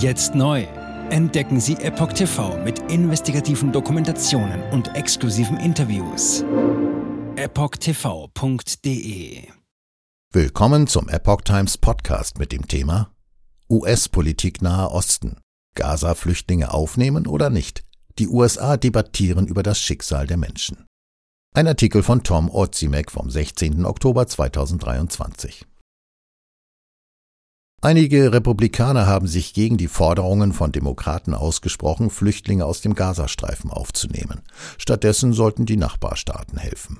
Jetzt neu. Entdecken Sie Epoch TV mit investigativen Dokumentationen und exklusiven Interviews. EpochTV.de Willkommen zum Epoch Times Podcast mit dem Thema US-Politik Nahe Osten. Gaza-Flüchtlinge aufnehmen oder nicht? Die USA debattieren über das Schicksal der Menschen. Ein Artikel von Tom Ozimek vom 16. Oktober 2023. Einige Republikaner haben sich gegen die Forderungen von Demokraten ausgesprochen, Flüchtlinge aus dem Gazastreifen aufzunehmen. Stattdessen sollten die Nachbarstaaten helfen.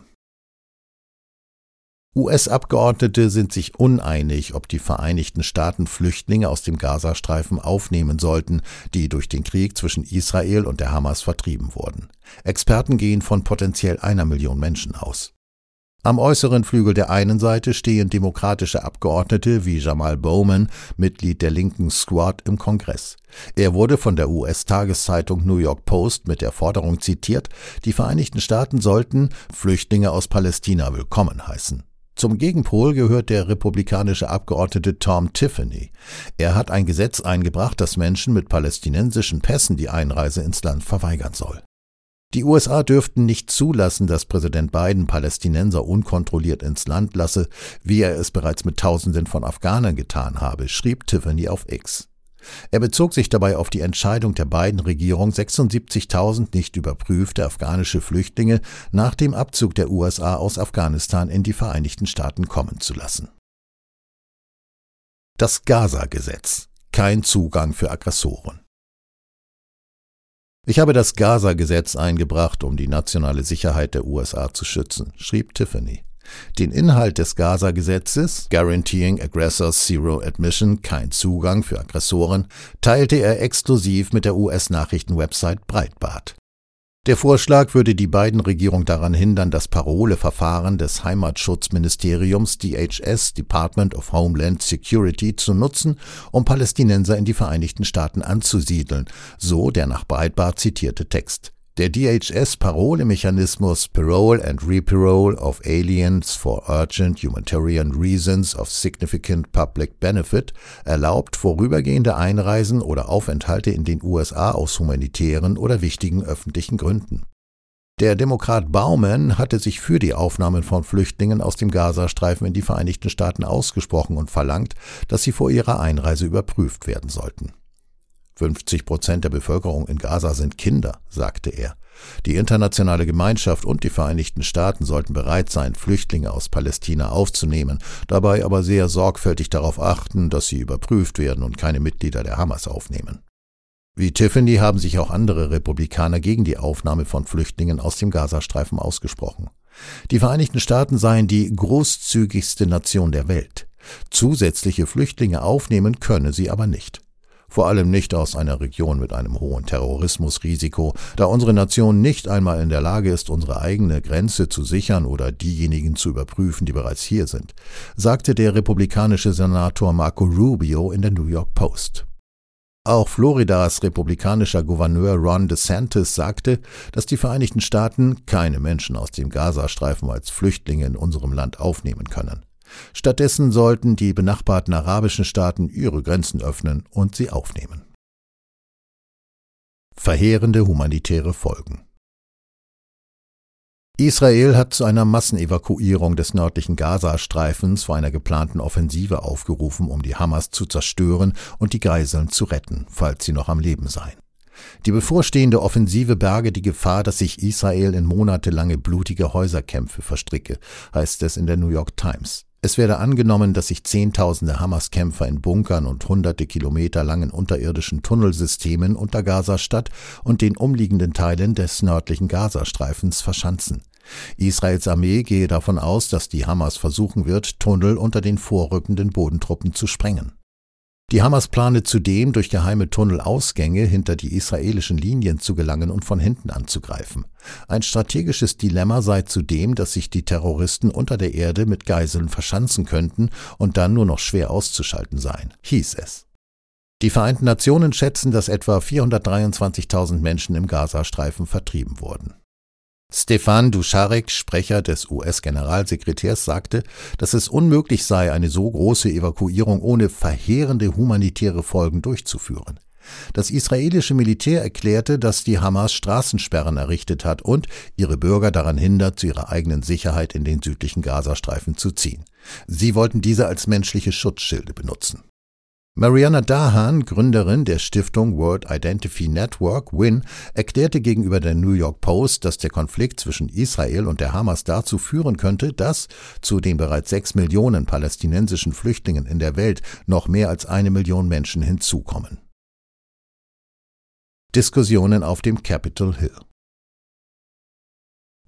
US-Abgeordnete sind sich uneinig, ob die Vereinigten Staaten Flüchtlinge aus dem Gazastreifen aufnehmen sollten, die durch den Krieg zwischen Israel und der Hamas vertrieben wurden. Experten gehen von potenziell einer Million Menschen aus. Am äußeren Flügel der einen Seite stehen demokratische Abgeordnete wie Jamal Bowman, Mitglied der linken Squad im Kongress. Er wurde von der US-Tageszeitung New York Post mit der Forderung zitiert, die Vereinigten Staaten sollten Flüchtlinge aus Palästina willkommen heißen. Zum Gegenpol gehört der republikanische Abgeordnete Tom Tiffany. Er hat ein Gesetz eingebracht, das Menschen mit palästinensischen Pässen die Einreise ins Land verweigern soll. Die USA dürften nicht zulassen, dass Präsident Biden Palästinenser unkontrolliert ins Land lasse, wie er es bereits mit Tausenden von Afghanern getan habe, schrieb Tiffany auf X. Er bezog sich dabei auf die Entscheidung der Biden-Regierung, 76.000 nicht überprüfte afghanische Flüchtlinge nach dem Abzug der USA aus Afghanistan in die Vereinigten Staaten kommen zu lassen. Das Gaza-Gesetz. Kein Zugang für Aggressoren. Ich habe das Gaza-Gesetz eingebracht, um die nationale Sicherheit der USA zu schützen, schrieb Tiffany. Den Inhalt des Gaza-Gesetzes, Guaranteeing Aggressors Zero Admission, kein Zugang für Aggressoren, teilte er exklusiv mit der US-Nachrichtenwebsite Breitbart. Der Vorschlag würde die beiden Regierung daran hindern, das Paroleverfahren des Heimatschutzministeriums DHS Department of Homeland Security zu nutzen, um Palästinenser in die Vereinigten Staaten anzusiedeln, so der nach Breitbart zitierte Text. Der DHS-Parolemechanismus Parole and Reparole of Aliens for Urgent Humanitarian Reasons of Significant Public Benefit erlaubt vorübergehende Einreisen oder Aufenthalte in den USA aus humanitären oder wichtigen öffentlichen Gründen. Der Demokrat Baumann hatte sich für die Aufnahme von Flüchtlingen aus dem Gazastreifen in die Vereinigten Staaten ausgesprochen und verlangt, dass sie vor ihrer Einreise überprüft werden sollten. 50 Prozent der Bevölkerung in Gaza sind Kinder, sagte er. Die internationale Gemeinschaft und die Vereinigten Staaten sollten bereit sein, Flüchtlinge aus Palästina aufzunehmen, dabei aber sehr sorgfältig darauf achten, dass sie überprüft werden und keine Mitglieder der Hamas aufnehmen. Wie Tiffany haben sich auch andere Republikaner gegen die Aufnahme von Flüchtlingen aus dem Gazastreifen ausgesprochen. Die Vereinigten Staaten seien die großzügigste Nation der Welt. Zusätzliche Flüchtlinge aufnehmen könne sie aber nicht vor allem nicht aus einer Region mit einem hohen Terrorismusrisiko, da unsere Nation nicht einmal in der Lage ist, unsere eigene Grenze zu sichern oder diejenigen zu überprüfen, die bereits hier sind, sagte der republikanische Senator Marco Rubio in der New York Post. Auch Floridas republikanischer Gouverneur Ron DeSantis sagte, dass die Vereinigten Staaten keine Menschen aus dem Gazastreifen als Flüchtlinge in unserem Land aufnehmen können. Stattdessen sollten die benachbarten arabischen Staaten ihre Grenzen öffnen und sie aufnehmen. Verheerende humanitäre Folgen Israel hat zu einer Massenevakuierung des nördlichen Gazastreifens vor einer geplanten Offensive aufgerufen, um die Hamas zu zerstören und die Geiseln zu retten, falls sie noch am Leben seien. Die bevorstehende Offensive berge die Gefahr, dass sich Israel in monatelange blutige Häuserkämpfe verstricke, heißt es in der New York Times. Es werde angenommen, dass sich Zehntausende Hamas-Kämpfer in Bunkern und hunderte Kilometer langen unterirdischen Tunnelsystemen unter Gazastadt und den umliegenden Teilen des nördlichen Gazastreifens verschanzen. Israels Armee gehe davon aus, dass die Hamas versuchen wird, Tunnel unter den vorrückenden Bodentruppen zu sprengen. Die Hamas plane zudem, durch geheime Tunnelausgänge hinter die israelischen Linien zu gelangen und von hinten anzugreifen. Ein strategisches Dilemma sei zudem, dass sich die Terroristen unter der Erde mit Geiseln verschanzen könnten und dann nur noch schwer auszuschalten seien, hieß es. Die Vereinten Nationen schätzen, dass etwa 423.000 Menschen im Gazastreifen vertrieben wurden. Stefan Duscharek, Sprecher des US-Generalsekretärs, sagte, dass es unmöglich sei, eine so große Evakuierung ohne verheerende humanitäre Folgen durchzuführen. Das israelische Militär erklärte, dass die Hamas Straßensperren errichtet hat und ihre Bürger daran hindert, zu ihrer eigenen Sicherheit in den südlichen Gazastreifen zu ziehen. Sie wollten diese als menschliche Schutzschilde benutzen. Mariana Dahan, Gründerin der Stiftung World Identity Network WIN, erklärte gegenüber der New York Post, dass der Konflikt zwischen Israel und der Hamas dazu führen könnte, dass zu den bereits sechs Millionen palästinensischen Flüchtlingen in der Welt noch mehr als eine Million Menschen hinzukommen. Diskussionen auf dem Capitol Hill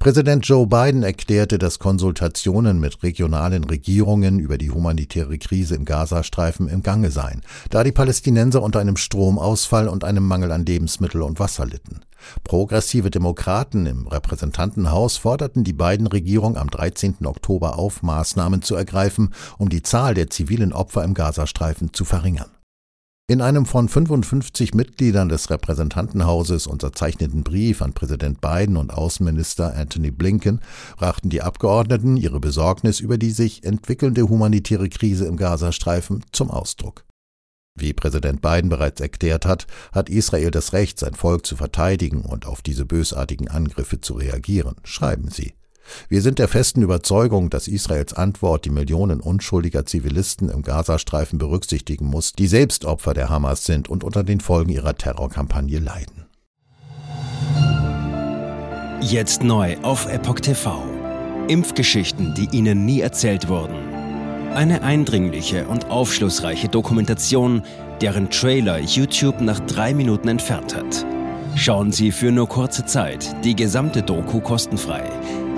Präsident Joe Biden erklärte, dass Konsultationen mit regionalen Regierungen über die humanitäre Krise im Gazastreifen im Gange seien, da die Palästinenser unter einem Stromausfall und einem Mangel an Lebensmittel und Wasser litten. Progressive Demokraten im Repräsentantenhaus forderten die beiden Regierung am 13. Oktober auf, Maßnahmen zu ergreifen, um die Zahl der zivilen Opfer im Gazastreifen zu verringern. In einem von 55 Mitgliedern des Repräsentantenhauses unterzeichneten Brief an Präsident Biden und Außenminister Anthony Blinken brachten die Abgeordneten ihre Besorgnis über die sich entwickelnde humanitäre Krise im Gazastreifen zum Ausdruck. Wie Präsident Biden bereits erklärt hat, hat Israel das Recht, sein Volk zu verteidigen und auf diese bösartigen Angriffe zu reagieren, schreiben sie. Wir sind der festen Überzeugung, dass Israels Antwort die Millionen unschuldiger Zivilisten im Gazastreifen berücksichtigen muss, die selbst Opfer der Hamas sind und unter den Folgen ihrer Terrorkampagne leiden. Jetzt neu auf Epoch TV. Impfgeschichten, die Ihnen nie erzählt wurden. Eine eindringliche und aufschlussreiche Dokumentation, deren Trailer YouTube nach drei Minuten entfernt hat. Schauen Sie für nur kurze Zeit die gesamte Doku kostenfrei